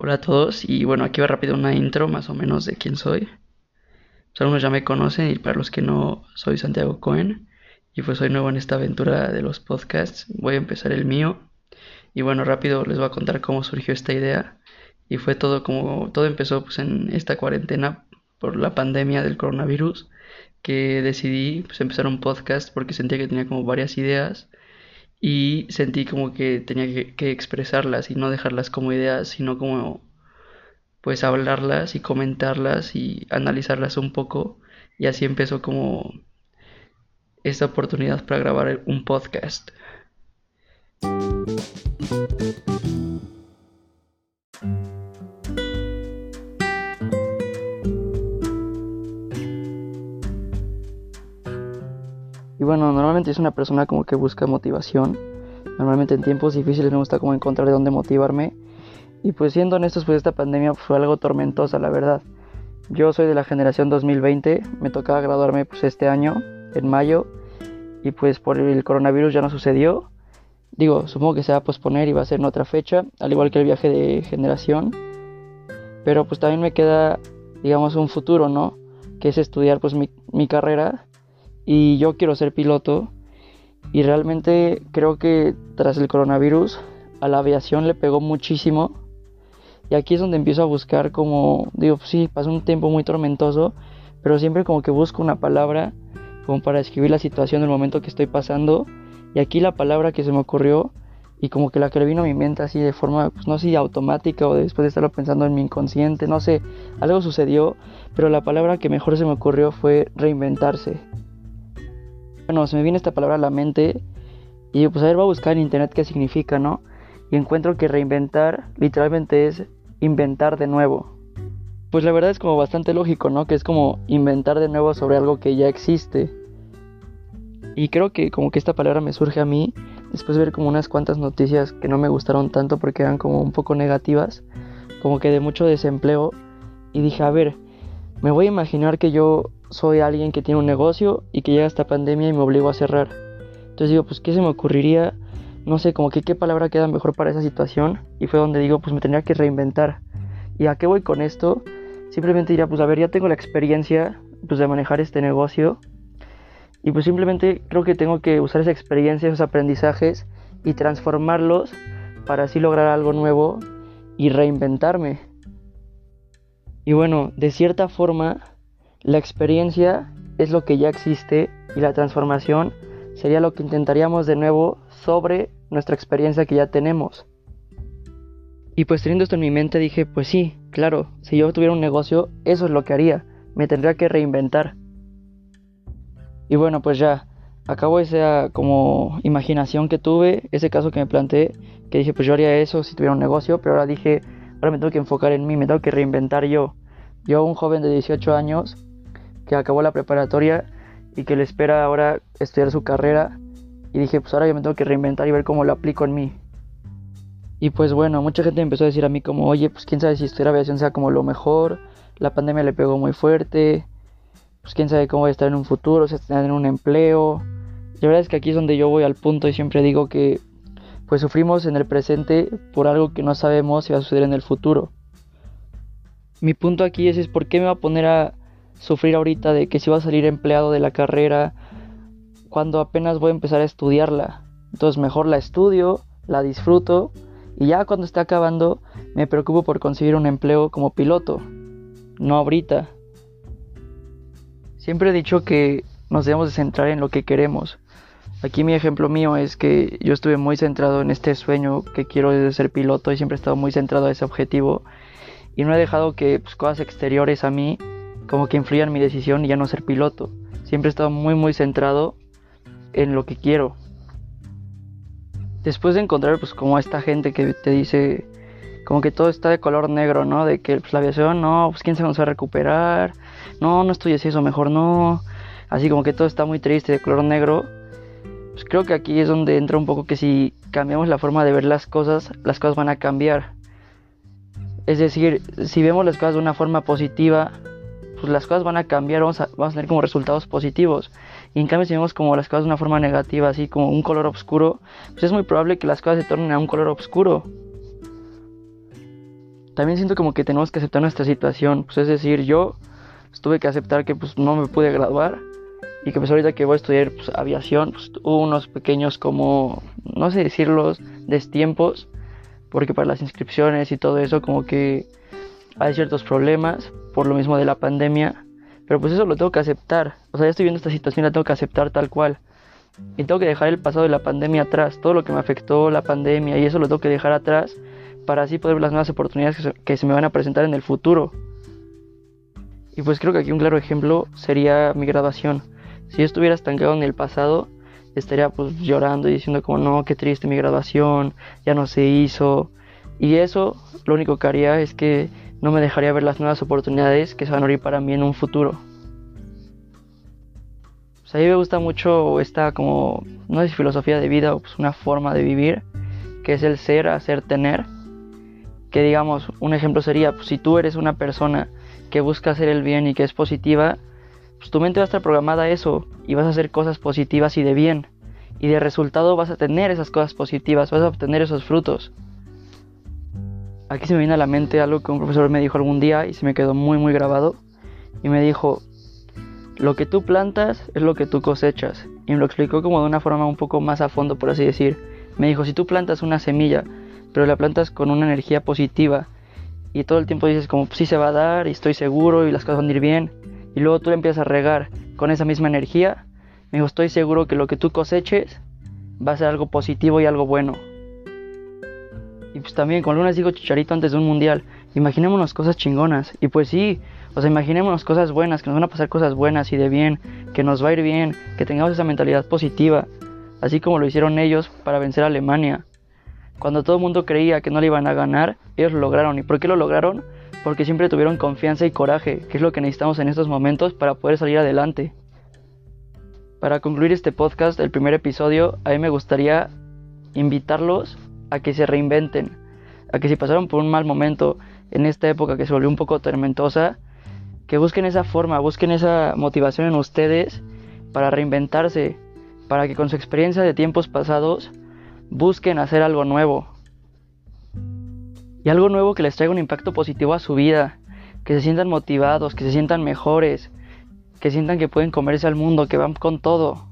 Hola a todos y bueno, aquí va rápido una intro más o menos de quién soy. Pues algunos ya me conocen y para los que no, soy Santiago Cohen y pues soy nuevo en esta aventura de los podcasts. Voy a empezar el mío y bueno, rápido les voy a contar cómo surgió esta idea y fue todo como todo empezó pues en esta cuarentena por la pandemia del coronavirus que decidí pues empezar un podcast porque sentía que tenía como varias ideas y sentí como que tenía que, expresarlas y no dejarlas como ideas, sino como pues hablarlas y comentarlas y analizarlas un poco y así empezó como esta oportunidad para grabar un podcast. Bueno, normalmente es una persona como que busca motivación. Normalmente en tiempos difíciles me gusta como encontrar de dónde motivarme. Y pues siendo honestos, pues esta pandemia fue algo tormentosa, la verdad. Yo soy de la generación 2020, me tocaba graduarme pues este año, en mayo, y pues por el coronavirus ya no sucedió. Digo, supongo que se va a posponer y va a ser en otra fecha, al igual que el viaje de generación. Pero pues también me queda, digamos, un futuro, ¿no? Que es estudiar pues mi, mi carrera y yo quiero ser piloto. Y realmente creo que tras el coronavirus a la aviación le pegó muchísimo. Y aquí es donde empiezo a buscar como digo pues sí pasó un tiempo muy tormentoso pero siempre como que busco una palabra como para describir la situación del momento que estoy pasando. Y aquí la palabra que se me ocurrió y como que la que le vino a mi mente así de forma, pues no sé automática o después de estarlo pensando en mi inconsciente, no sé, algo sucedió, pero la palabra que mejor se me ocurrió fue reinventarse. Bueno, se me viene esta palabra a la mente y pues a ver, voy a buscar en internet qué significa, ¿no? Y encuentro que reinventar literalmente es inventar de nuevo. Pues la verdad es como bastante lógico, ¿no? Que es como inventar de nuevo sobre algo que ya existe. Y creo que como que esta palabra me surge a mí después de ver como unas cuantas noticias que no me gustaron tanto porque eran como un poco negativas, como que de mucho desempleo. Y dije, a ver, me voy a imaginar que yo soy alguien que tiene un negocio y que llega esta pandemia y me obligo a cerrar. Entonces digo, pues, ¿qué se me ocurriría? No sé, como qué palabra queda mejor para esa situación. Y fue donde digo, pues me tendría que reinventar. ¿Y a qué voy con esto? Simplemente diría, pues a ver, ya tengo la experiencia pues, de manejar este negocio. Y pues simplemente creo que tengo que usar esa experiencia, esos aprendizajes y transformarlos para así lograr algo nuevo y reinventarme. Y bueno, de cierta forma, la experiencia es lo que ya existe y la transformación sería lo que intentaríamos de nuevo sobre nuestra experiencia que ya tenemos. Y pues teniendo esto en mi mente dije, pues sí, claro, si yo tuviera un negocio, eso es lo que haría, me tendría que reinventar. Y bueno, pues ya, acabo esa como imaginación que tuve, ese caso que me planteé, que dije, pues yo haría eso si tuviera un negocio, pero ahora dije, ahora me tengo que enfocar en mí, me tengo que reinventar yo. Yo, un joven de 18 años, que acabó la preparatoria y que le espera ahora estudiar su carrera. Y dije, pues ahora yo me tengo que reinventar y ver cómo lo aplico en mí. Y pues bueno, mucha gente empezó a decir a mí como, oye, pues quién sabe si estudiar aviación sea como lo mejor, la pandemia le pegó muy fuerte, pues quién sabe cómo voy a estar en un futuro, si tener un empleo. La verdad es que aquí es donde yo voy al punto y siempre digo que pues sufrimos en el presente por algo que no sabemos si va a suceder en el futuro. Mi punto aquí es, es por qué me va a poner a sufrir ahorita de que si va a salir empleado de la carrera cuando apenas voy a empezar a estudiarla. Entonces mejor la estudio, la disfruto y ya cuando esté acabando me preocupo por conseguir un empleo como piloto. No ahorita. Siempre he dicho que nos debemos de centrar en lo que queremos. Aquí mi ejemplo mío es que yo estuve muy centrado en este sueño que quiero ser piloto y siempre he estado muy centrado a ese objetivo y no he dejado que pues, cosas exteriores a mí como que influyan mi decisión ya no ser piloto. Siempre he estado muy muy centrado en lo que quiero. Después de encontrar pues como a esta gente que te dice como que todo está de color negro, ¿no? De que pues, la aviación, no, pues quién se va a recuperar, no, no así, eso mejor no. Así como que todo está muy triste de color negro. Pues creo que aquí es donde entra un poco que si cambiamos la forma de ver las cosas, las cosas van a cambiar. Es decir, si vemos las cosas de una forma positiva, pues las cosas van a cambiar, vamos a, vamos a tener como resultados positivos. Y en cambio si vemos como las cosas de una forma negativa, así como un color oscuro, pues es muy probable que las cosas se tornen a un color oscuro. también siento como que tenemos que aceptar nuestra situación. Pues es decir, yo tuve que aceptar que pues no me pude graduar y que pues ahorita que voy a estudiar pues, aviación, pues hubo unos pequeños como, no sé decirlos, destiempos, porque para las inscripciones y todo eso como que hay ciertos problemas por lo mismo de la pandemia, pero pues eso lo tengo que aceptar. O sea, ya estoy viendo esta situación, la tengo que aceptar tal cual. Y tengo que dejar el pasado de la pandemia atrás, todo lo que me afectó la pandemia y eso lo tengo que dejar atrás para así poder ver las nuevas oportunidades que se, me van a presentar en el futuro. Y pues creo que aquí un claro ejemplo sería mi graduación. Si yo estuviera estancado en el pasado, estaría pues llorando y diciendo como no, qué triste mi graduación, ya no se hizo. Y eso lo único que haría es que no me dejaría ver las nuevas oportunidades que se van a abrir para mí en un futuro. Pues a mí me gusta mucho esta como, no es filosofía de vida pues una forma de vivir, que es el ser, hacer, tener. Que digamos, un ejemplo sería, pues, si tú eres una persona que busca hacer el bien y que es positiva, pues tu mente va a estar programada a eso y vas a hacer cosas positivas y de bien. Y de resultado vas a tener esas cosas positivas, vas a obtener esos frutos. Aquí se me viene a la mente algo que un profesor me dijo algún día y se me quedó muy muy grabado. Y me dijo, lo que tú plantas es lo que tú cosechas. Y me lo explicó como de una forma un poco más a fondo, por así decir. Me dijo, si tú plantas una semilla, pero la plantas con una energía positiva, y todo el tiempo dices como, sí se va a dar, y estoy seguro, y las cosas van a ir bien, y luego tú empiezas a regar con esa misma energía, me dijo, estoy seguro que lo que tú coseches va a ser algo positivo y algo bueno. Y pues también, como les digo Chicharito antes de un mundial, imaginémonos cosas chingonas. Y pues sí, o sea, imaginémonos cosas buenas, que nos van a pasar cosas buenas y de bien, que nos va a ir bien, que tengamos esa mentalidad positiva, así como lo hicieron ellos para vencer a Alemania. Cuando todo el mundo creía que no le iban a ganar, ellos lo lograron. ¿Y por qué lo lograron? Porque siempre tuvieron confianza y coraje, que es lo que necesitamos en estos momentos para poder salir adelante. Para concluir este podcast, el primer episodio, a mí me gustaría invitarlos a que se reinventen, a que si pasaron por un mal momento en esta época que se volvió un poco tormentosa, que busquen esa forma, busquen esa motivación en ustedes para reinventarse, para que con su experiencia de tiempos pasados busquen hacer algo nuevo. Y algo nuevo que les traiga un impacto positivo a su vida, que se sientan motivados, que se sientan mejores, que sientan que pueden comerse al mundo, que van con todo.